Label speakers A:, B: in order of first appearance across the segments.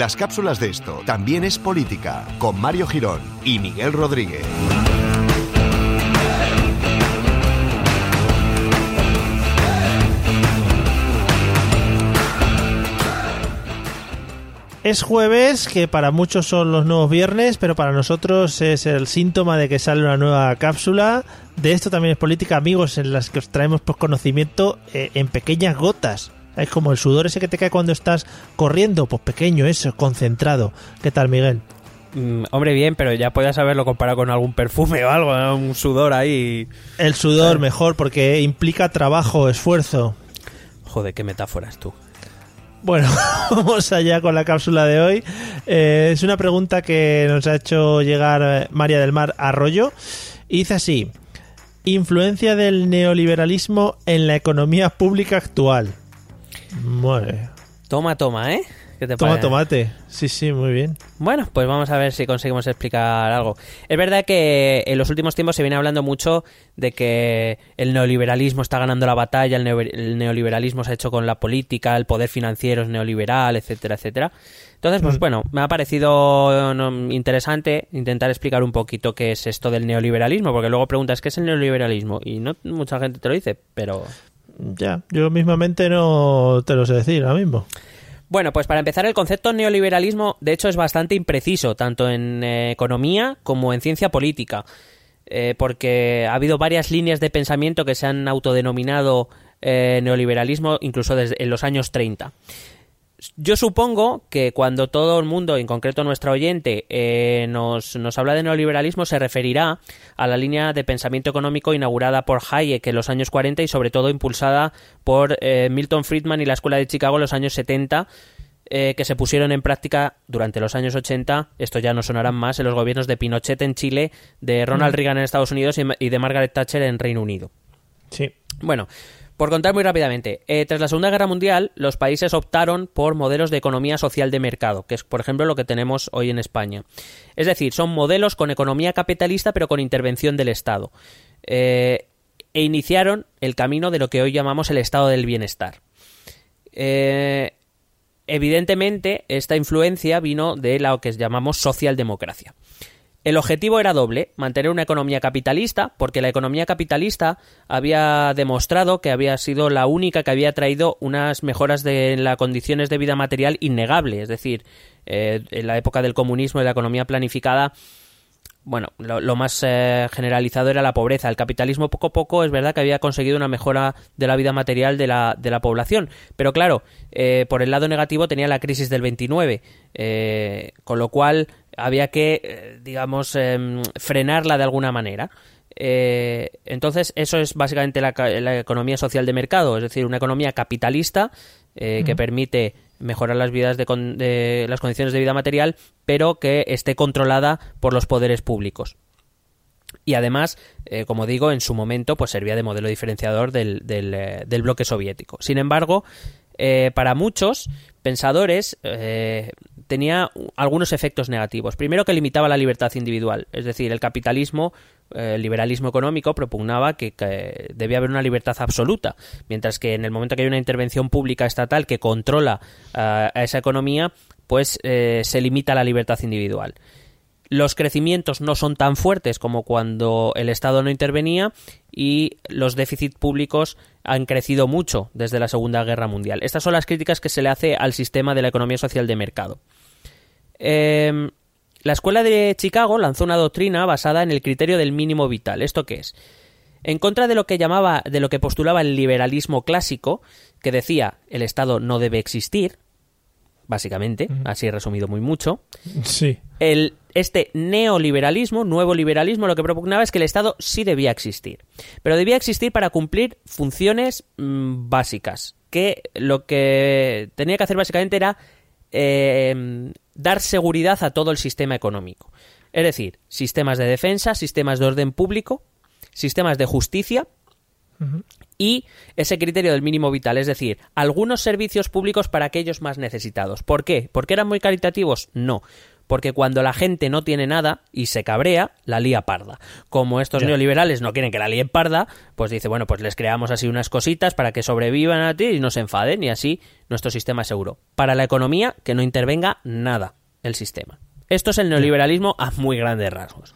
A: Las cápsulas de esto también es política, con Mario Girón y Miguel Rodríguez.
B: Es jueves, que para muchos son los nuevos viernes, pero para nosotros es el síntoma de que sale una nueva cápsula. De esto también es política, amigos, en las que os traemos conocimiento eh, en pequeñas gotas. Es como el sudor ese que te cae cuando estás corriendo, pues pequeño, eso, concentrado. ¿Qué tal, Miguel?
C: Mm, hombre, bien, pero ya puedes haberlo comparado con algún perfume o algo, ¿no? un sudor ahí.
B: El sudor mejor, porque implica trabajo, esfuerzo.
C: Joder, qué metáforas tú.
B: Bueno, vamos allá con la cápsula de hoy. Eh, es una pregunta que nos ha hecho llegar eh, María del Mar Arroyo. Y dice así: Influencia del neoliberalismo en la economía pública actual. Muere.
C: Toma, toma, ¿eh? ¿Qué te
B: Toma
C: parece?
B: tomate. Sí, sí, muy bien.
C: Bueno, pues vamos a ver si conseguimos explicar algo. Es verdad que en los últimos tiempos se viene hablando mucho de que el neoliberalismo está ganando la batalla, el, neo- el neoliberalismo se ha hecho con la política, el poder financiero es neoliberal, etcétera, etcétera. Entonces, pues
B: Mm.
C: bueno, me ha parecido interesante intentar explicar un poquito qué es esto del neoliberalismo, porque luego preguntas qué es el neoliberalismo y no mucha gente te lo dice, pero
B: Ya, yo mismamente no te lo sé decir ahora mismo.
C: Bueno, pues para empezar, el concepto neoliberalismo, de hecho, es bastante impreciso, tanto en eh, economía como en ciencia política, eh, porque ha habido varias líneas de pensamiento que se han autodenominado eh, neoliberalismo incluso desde en los años 30. Yo supongo que cuando todo el mundo, en concreto nuestra oyente, eh, nos, nos habla de neoliberalismo, se referirá a la línea de pensamiento económico inaugurada por Hayek en los años 40 y sobre todo impulsada por eh, Milton Friedman y la Escuela de Chicago en los años 70, eh, que se pusieron en práctica durante los años 80, esto ya no sonarán más, en los gobiernos de Pinochet en Chile, de Ronald Reagan en Estados Unidos y y de Margaret Thatcher en Reino Unido.
B: Sí.
C: Bueno, por contar muy rápidamente, eh, tras la Segunda Guerra Mundial, los países optaron por modelos de economía social de mercado, que es, por ejemplo, lo que tenemos hoy en España. Es decir, son modelos con economía capitalista, pero con intervención del Estado. Eh, e iniciaron el camino de lo que hoy llamamos el estado del bienestar. Eh, evidentemente, esta influencia vino de lo que llamamos socialdemocracia. El objetivo era doble, mantener una economía capitalista, porque la economía capitalista había demostrado que había sido la única que había traído unas mejoras de las condiciones de vida material innegable. Es decir, eh, en la época del comunismo y la economía planificada, bueno, lo, más eh, generalizado era la pobreza. El capitalismo poco a poco es verdad que había conseguido una mejora de la vida material de la, de la población. Pero claro, eh, por el lado negativo tenía la crisis del 29, eh, con lo cual había que, eh, digamos, em, frenarla de alguna manera. Eh, entonces, eso es básicamente la, la economía social de mercado, es decir, una economía capitalista eh, que permite mejorar las vidas de, con- de las condiciones de vida material, pero que esté controlada por los poderes públicos. Y además, eh, como digo, en su momento pues servía de modelo diferenciador del, del, del bloque soviético. Sin embargo, eh, para muchos pensadores eh, tenía algunos efectos negativos. Primero que limitaba la libertad individual, es decir, el capitalismo, eh, el liberalismo económico propugnaba que, debía haber una libertad absoluta, mientras que en el momento que hay una intervención pública estatal que controla a esa economía, pues se limita la libertad individual los crecimientos no son tan fuertes como cuando el Estado no intervenía y los déficits públicos han crecido mucho desde la Segunda Guerra Mundial. Estas son las críticas que se le hace al sistema de la economía social de mercado. Eh, la Escuela de Chicago lanzó una doctrina basada en el criterio del mínimo vital. ¿Esto qué es? En contra de lo que llamaba, de lo que postulaba el liberalismo clásico, que decía el Estado no debe existir, básicamente, así resumido muy mucho,
B: Sí.
C: el, este neoliberalismo, nuevo liberalismo, lo que propugnaba es que el Estado sí debía existir. Pero debía existir para cumplir funciones mm, básicas. Que lo que tenía que hacer básicamente era eh, dar seguridad a todo el sistema económico. Es decir, sistemas de defensa, sistemas de orden público, sistemas de justicia y ese criterio del mínimo vital, es decir, algunos servicios públicos para aquellos más necesitados. ¿Por qué? ¿Porque eran muy caritativos? No. porque cuando la gente no tiene nada y se cabrea, la lía parda. Como estos neoliberales no quieren que la líen parda, pues dice, bueno, pues les creamos así unas cositas para que sobrevivan a ti y no se enfaden y así nuestro sistema es seguro. Para la economía, que no intervenga nada el sistema. Esto es el neoliberalismo a muy grandes rasgos.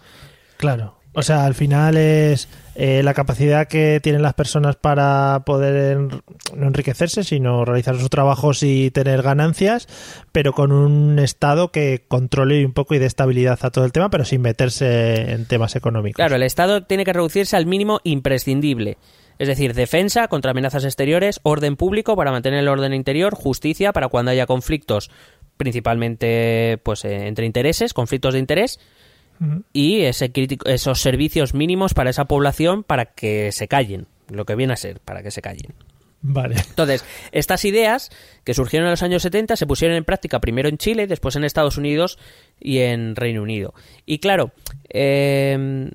B: Claro. O sea, al final es eh, la capacidad que tienen las personas para poder no enriquecerse, sino realizar sus trabajos y tener ganancias, pero con un Estado que controle un poco y dé estabilidad a todo el tema, pero sin meterse en temas económicos.
C: Claro, el Estado tiene que reducirse al mínimo imprescindible. Es decir, defensa contra amenazas exteriores, orden público para mantener el orden interior, justicia para cuando haya conflictos, principalmente pues eh, entre intereses, conflictos de interés, y ese esos servicios mínimos para esa población para que se callen, lo que viene a ser, para que se callen.
B: Vale.
C: Entonces, estas ideas que surgieron en los años 70 se pusieron en práctica primero en Chile, después en Estados Unidos y en Reino Unido. Y claro, eh,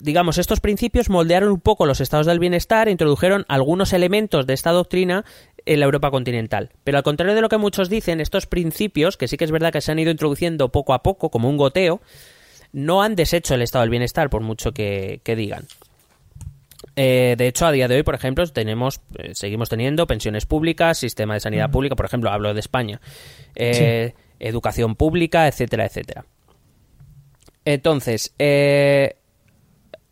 C: digamos, estos principios moldearon un poco los estados del bienestar e introdujeron algunos elementos de esta doctrina en la Europa continental. Pero al contrario de lo que muchos dicen, estos principios, que sí que es verdad que se han ido introduciendo poco a poco, como un goteo, no han deshecho el estado del bienestar, por mucho que, digan. Eh, de hecho, a día de hoy, por ejemplo, tenemos, eh, seguimos teniendo pensiones públicas, sistema de sanidad pública, por ejemplo, hablo de España, eh, educación pública, etcétera, etcétera. Entonces,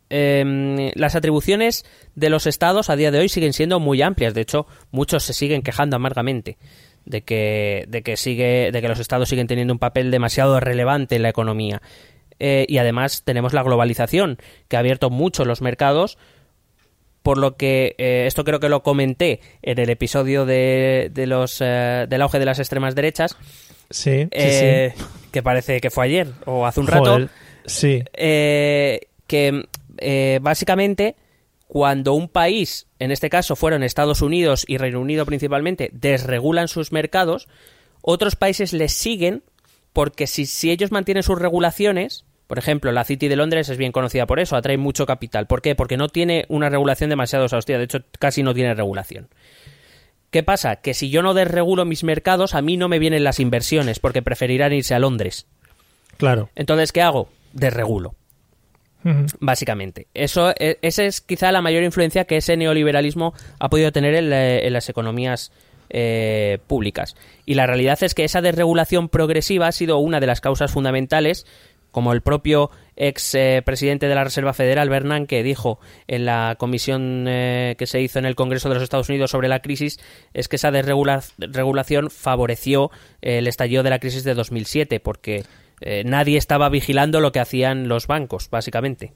C: Em, las atribuciones de los estados a día de hoy siguen siendo muy amplias. De hecho, muchos se siguen quejando amargamente de que, de que, sigue, de que los estados siguen teniendo un papel demasiado relevante en la economía. Eh, y además tenemos la globalización, que ha abierto mucho los mercados, por lo que eh, esto creo que lo comenté en el episodio de, de los, eh, del auge de las extremas derechas.
B: Sí,
C: Que parece que fue ayer o hace un rato.
B: Sí.
C: que eh, básicamente, cuando un país, en este caso fueron Estados Unidos y Reino Unido principalmente, desregulan sus mercados, otros países les siguen porque si, si ellos mantienen sus regulaciones, por ejemplo, la City de Londres es bien conocida por eso, atrae mucho capital. ¿Por qué? Porque no tiene una regulación demasiado exhaustiva, de hecho casi no tiene regulación. ¿Qué pasa? Que si yo no desregulo mis mercados, a mí no me vienen las inversiones, porque preferirán irse a Londres.
B: Claro.
C: Entonces, ¿qué hago? Desregulo básicamente. Eso, e, esa es quizá la mayor influencia que ese neoliberalismo ha podido tener en, las economías eh, públicas. Y la realidad es que esa desregulación progresiva ha sido una de las causas fundamentales, como el propio ex eh, presidente de la Reserva Federal, Bernanke, dijo en la comisión eh, que se hizo en el Congreso de los Estados Unidos sobre la crisis, es que esa desregulación favoreció el estallido de la crisis de 2007, porque eh, nadie estaba vigilando lo que hacían los bancos, básicamente.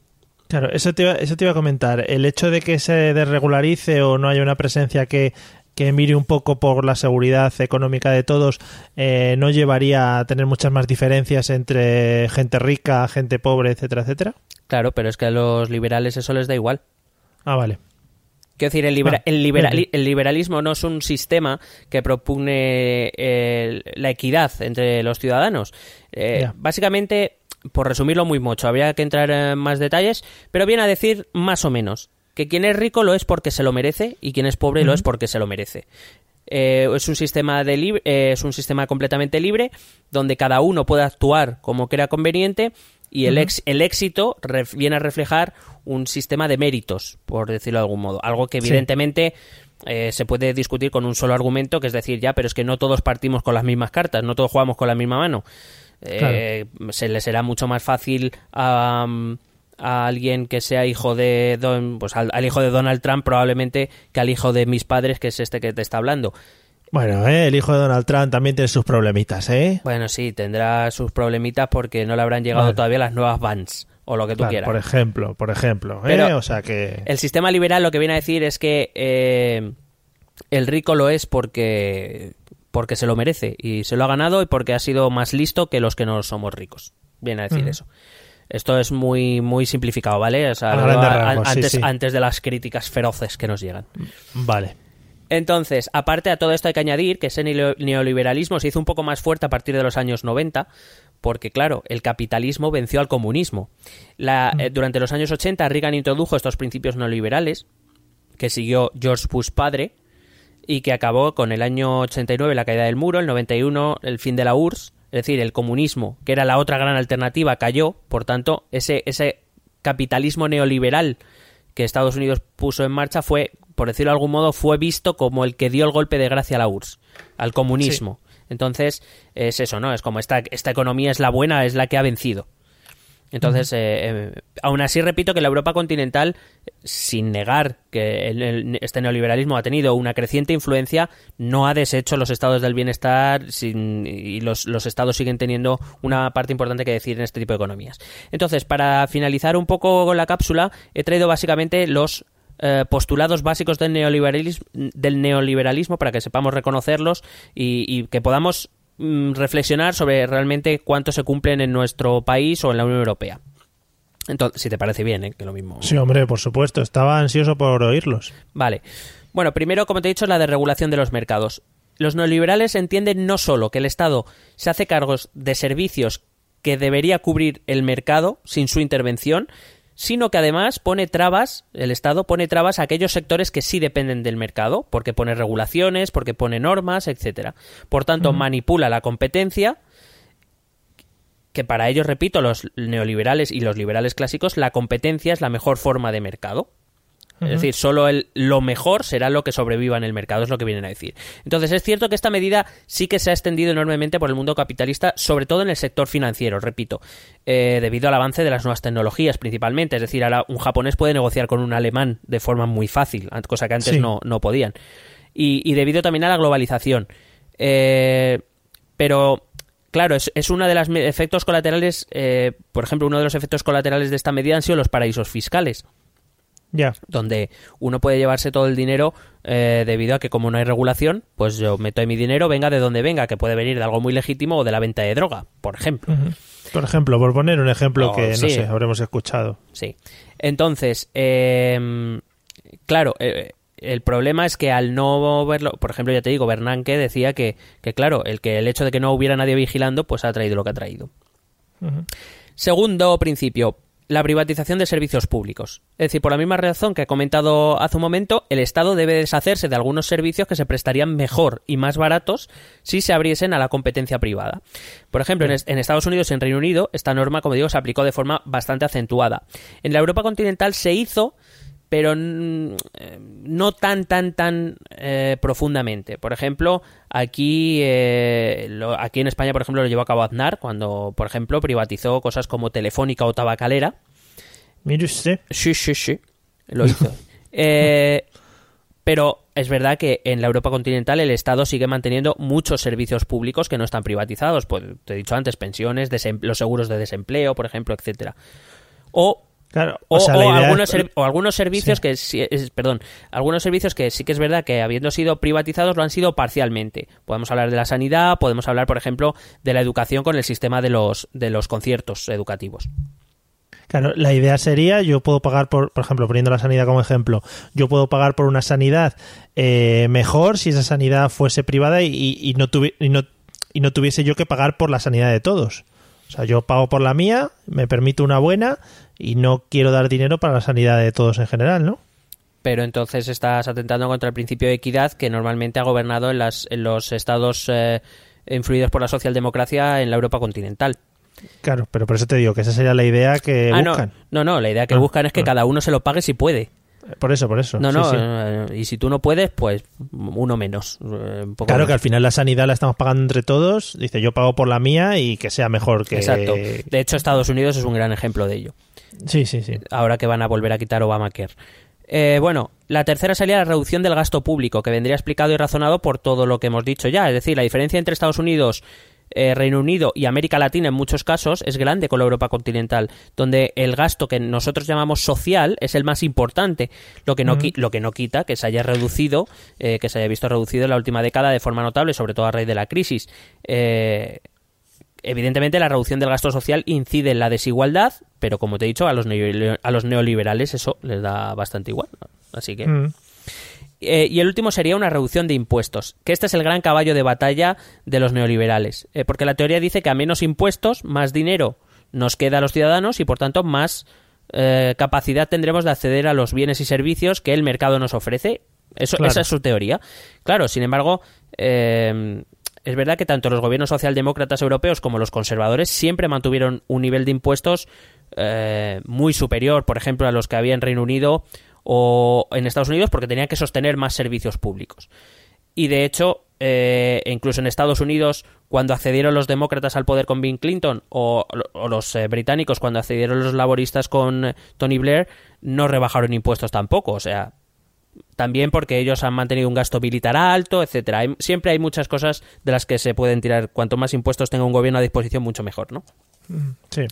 B: Claro, eso te, iba, eso te iba a comentar. El hecho de que se desregularice o no haya una presencia que, mire un poco por la seguridad económica de todos, eh, no llevaría a tener muchas más diferencias entre gente rica, gente pobre, etcétera, etcétera.
C: Claro, pero es que a los liberales eso les da igual.
B: Ah, vale.
C: Quiero decir, el, ah, el, liberalismo no es un sistema que propugne eh, la equidad entre los ciudadanos. Eh, básicamente, por resumirlo muy mucho, habría que entrar en más detalles, pero viene a decir más o menos que quien es rico lo es porque se lo merece y quien es pobre lo es porque se lo merece. Eh, es un sistema de es un sistema completamente libre donde cada uno puede actuar como crea conveniente y el, el éxito viene a reflejar un sistema de méritos, por decirlo de algún modo. Algo que evidentemente eh, se puede discutir con un solo argumento, que es decir, ya, pero es que no todos partimos con las mismas cartas, no todos jugamos con la misma mano. Eh, se le será mucho más fácil a, alguien que sea hijo de pues al, hijo de Donald Trump probablemente que al hijo de mis padres, que es este que te está hablando.
B: Bueno, eh, el hijo de Donald Trump también tiene sus problemitas, ¿eh?
C: Bueno, sí, tendrá sus problemitas porque no le habrán llegado todavía las nuevas vans o lo que tú quieras.
B: Por ejemplo, por ejemplo. ¿eh? o sea que...
C: El sistema liberal lo que viene a decir es que eh, el rico lo es porque, porque se lo merece y se lo ha ganado y porque ha sido más listo que los que no somos ricos. Viene a decir eso. Esto es muy, muy simplificado, ¿vale? O sea, antes, antes de las críticas feroces que nos llegan.
B: Vale.
C: Entonces, aparte a todo esto hay que añadir que ese neoliberalismo se hizo un poco más fuerte a partir de los años 90, porque claro, el capitalismo venció al comunismo. Mm. Eh, durante los años 80 Reagan introdujo estos principios neoliberales, que siguió George Bush padre, y que acabó con el año 89 la caída del muro, el 91 el fin de la URSS, es decir, el comunismo, que era la otra gran alternativa, cayó, por tanto, ese, ese capitalismo neoliberal que Estados Unidos puso en marcha fue, por decirlo de algún modo, fue visto como el que dio el golpe de gracia a la URSS, al comunismo. Entonces, es eso, ¿no? Es como esta, esta economía es la buena, es la que ha vencido. Entonces, eh, eh, aún así repito que la Europa continental, sin negar que este neoliberalismo ha tenido una creciente influencia, no ha deshecho los estados del bienestar y los, estados siguen teniendo una parte importante que decir en este tipo de economías. Entonces, para finalizar un poco con la cápsula, he traído básicamente los eh, postulados básicos del neoliberalismo, del neoliberalismo para que sepamos reconocerlos y que podamos Mm, reflexionar sobre realmente cuánto se cumplen en nuestro país o en la Unión Europea. Entonces, si te parece bien, ¿eh? que lo mismo.
B: Sí, hombre, por supuesto. Estaba ansioso por oírlos.
C: Vale. Bueno, primero, como te he dicho, la desregulación de los mercados. Los neoliberales entienden no solo que el Estado se hace cargos de servicios que debería cubrir el mercado sin su intervención, sino que además pone trabas, el Estado pone trabas a aquellos sectores que sí dependen del mercado, porque pone regulaciones, porque pone normas, etcétera. Por tanto, manipula la competencia que para ellos, repito, los neoliberales y los liberales clásicos, la competencia es la mejor forma de mercado. Es decir, solo el, lo mejor será lo que sobreviva en el mercado, es lo que vienen a decir. Entonces, es cierto que esta medida sí que se ha extendido enormemente por el mundo capitalista, sobre todo en el sector financiero, repito, eh, debido al avance de las nuevas tecnologías principalmente. Es decir, ahora un japonés puede negociar con un alemán de forma muy fácil, cosa que antes no, no, podían. Y, debido también a la globalización. Eh, pero claro, es, es uno de los efectos colaterales, eh, por ejemplo, uno de los efectos colaterales de esta medida han sido los paraísos fiscales. Donde uno puede llevarse todo el dinero eh, debido a que como no hay regulación, pues yo meto mi dinero, venga de donde venga, que puede venir de algo muy legítimo o de la venta de droga, por ejemplo.
B: Por ejemplo, por poner un ejemplo que, no sé, habremos escuchado.
C: Sí. Entonces, em, claro, eh, el problema es que al no verlo, por ejemplo, ya te digo, Bernanke decía que, que, claro, el que el hecho de que no hubiera nadie vigilando, pues ha traído lo que ha traído. Segundo principio, la privatización de servicios públicos. Es decir, por la misma razón que he comentado hace un momento, el Estado debe deshacerse de algunos servicios que se prestarían mejor y más baratos si se abriesen a la competencia privada. Por ejemplo, en, Estados Unidos y en Reino Unido, esta norma, como digo, se aplicó de forma bastante acentuada. En la Europa continental se hizo pero no tan, tan, tan eh, profundamente. Por ejemplo, aquí, eh, aquí en España, por ejemplo, lo llevó a cabo Aznar cuando, por ejemplo, privatizó cosas como Telefónica o Tabacalera.
B: Mire usted.
C: Sí, sí, sí, lo hizo. Eh, pero es verdad que en la Europa continental el Estado sigue manteniendo muchos servicios públicos que no están privatizados. Pues te he dicho antes, pensiones, los seguros de desempleo, por ejemplo, etcétera. O o, algunos, servicios que perdón, algunos servicios que sí que es verdad que habiendo sido privatizados lo han sido parcialmente. Podemos hablar de la sanidad, podemos hablar, por ejemplo, de la educación con el sistema de los de los conciertos educativos.
B: Claro, la idea sería, yo puedo pagar por, por ejemplo, poniendo la sanidad como ejemplo, yo puedo pagar por una sanidad eh, mejor si esa sanidad fuese privada y, no y, no, y no tuviese yo que pagar por la sanidad de todos. O sea, yo pago por la mía, me permito una buena y no quiero dar dinero para la sanidad de todos en general, ¿no?
C: Pero entonces estás atentando contra el principio de equidad que normalmente ha gobernado en, las, en los estados eh, influidos por la socialdemocracia en la Europa continental.
B: Claro, pero por eso te digo que esa sería la idea que ah, buscan.
C: No, no, la idea que ah, buscan es que ah. cada uno se lo pague si puede.
B: Por eso, por eso.
C: No, no, eh, y si tú no puedes, pues uno menos. Eh,
B: claro que al final la sanidad la estamos pagando entre todos. Dice, yo pago por la mía y que sea mejor que...
C: Exacto. De hecho, Estados Unidos es un gran ejemplo de ello.
B: Sí, sí, sí.
C: Ahora que van a volver a quitar Obamacare. Eh, bueno, la tercera sería la reducción del gasto público, que vendría explicado y razonado por todo lo que hemos dicho ya. Es decir, la diferencia entre Estados Unidos eh, Reino Unido y América Latina en muchos casos es grande con la Europa continental, donde el gasto que nosotros llamamos social es el más importante, lo que no, lo que no quita que se haya reducido, eh, que se haya visto reducido en la última década de forma notable, sobre todo a raíz de la crisis. Evidentemente la reducción del gasto social incide en la desigualdad, pero como te he dicho, a los, a los neoliberales eso les da bastante igual. Así que... Eh, y el último sería una reducción de impuestos, que este es el gran caballo de batalla de los neoliberales, eh, porque la teoría dice que a menos impuestos, más dinero nos queda a los ciudadanos y por tanto más eh, capacidad tendremos de acceder a los bienes y servicios que el mercado nos ofrece. Eso, Esa es su teoría. Claro, sin embargo, es verdad que tanto los gobiernos socialdemócratas europeos como los conservadores siempre mantuvieron un nivel de impuestos eh, muy superior, por ejemplo, a los que había en Reino Unido o en Estados Unidos, porque tenían que sostener más servicios públicos. Y de hecho, eh, incluso en Estados Unidos, cuando accedieron los demócratas al poder con Bill Clinton o, los eh, británicos cuando accedieron los laboristas con Tony Blair, no rebajaron impuestos tampoco. O sea, también porque ellos han mantenido un gasto militar alto, etcétera. siempre hay muchas cosas de las que se pueden tirar. Cuanto más impuestos tenga un gobierno a disposición, mucho mejor, ¿no?
B: Mm, sí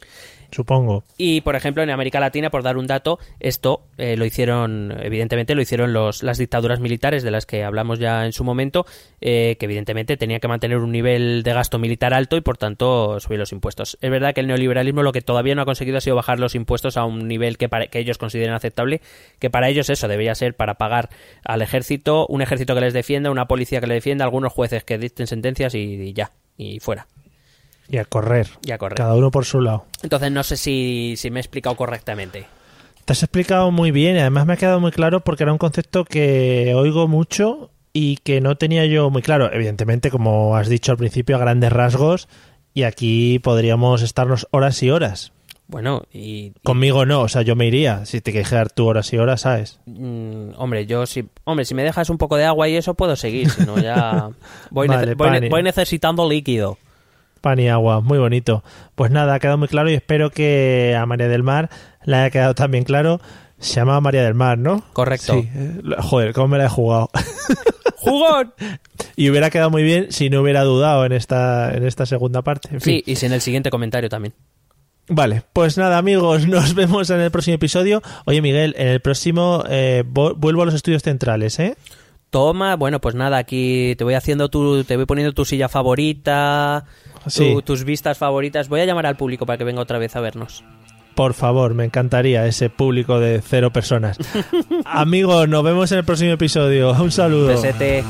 B: supongo.
C: Y, por ejemplo, en América Latina, por dar un dato, esto eh, lo hicieron, evidentemente, lo hicieron los, las dictaduras militares de las que hablamos ya en su momento, eh, que evidentemente tenían que mantener un nivel de gasto militar alto y, por tanto, subir los impuestos. Es verdad que el neoliberalismo lo que todavía no ha conseguido ha sido bajar los impuestos a un nivel que, para, que ellos consideren aceptable, que para ellos eso debería ser para pagar al ejército, un ejército que les defienda, una policía que les defienda, algunos jueces que dicten sentencias y ya, y fuera.
B: Y a correr.
C: Y a correr.
B: Cada uno por su lado.
C: Entonces no sé si, si me he explicado correctamente.
B: Te has explicado muy bien y además me ha quedado muy claro porque era un concepto que oigo mucho y que no tenía yo muy claro. Evidentemente, como has dicho al principio, a grandes rasgos y aquí podríamos estarnos horas y horas.
C: Bueno, y,
B: Conmigo no, o sea, yo me iría si te quieres quedar tú horas y horas, ¿sabes?
C: Mm, hombre, yo si, hombre, si me dejas un poco de agua y eso puedo seguir, si no ya voy, voy necesitando líquido
B: pan y agua, muy bonito. Pues nada, ha quedado muy claro y espero que a María del Mar le haya quedado también claro. Se llama María del Mar, ¿no?
C: Correcto.
B: Sí. Joder, cómo me la he jugado.
C: ¡Jugón!
B: y hubiera quedado muy bien si no hubiera dudado en esta, en esta segunda parte.
C: sí, y si en el siguiente comentario también.
B: Vale, pues nada amigos, nos vemos en el próximo episodio. Oye Miguel, en el próximo eh, vuelvo a los estudios centrales, ¿eh?
C: Toma, bueno, pues nada, aquí te voy haciendo tu, te voy poniendo tu silla favorita, tus vistas favoritas. Voy a llamar al público para que venga otra vez a vernos.
B: Por favor, me encantaría ese público de cero personas. Amigos, nos vemos en el próximo episodio. Un saludo.
C: Besete.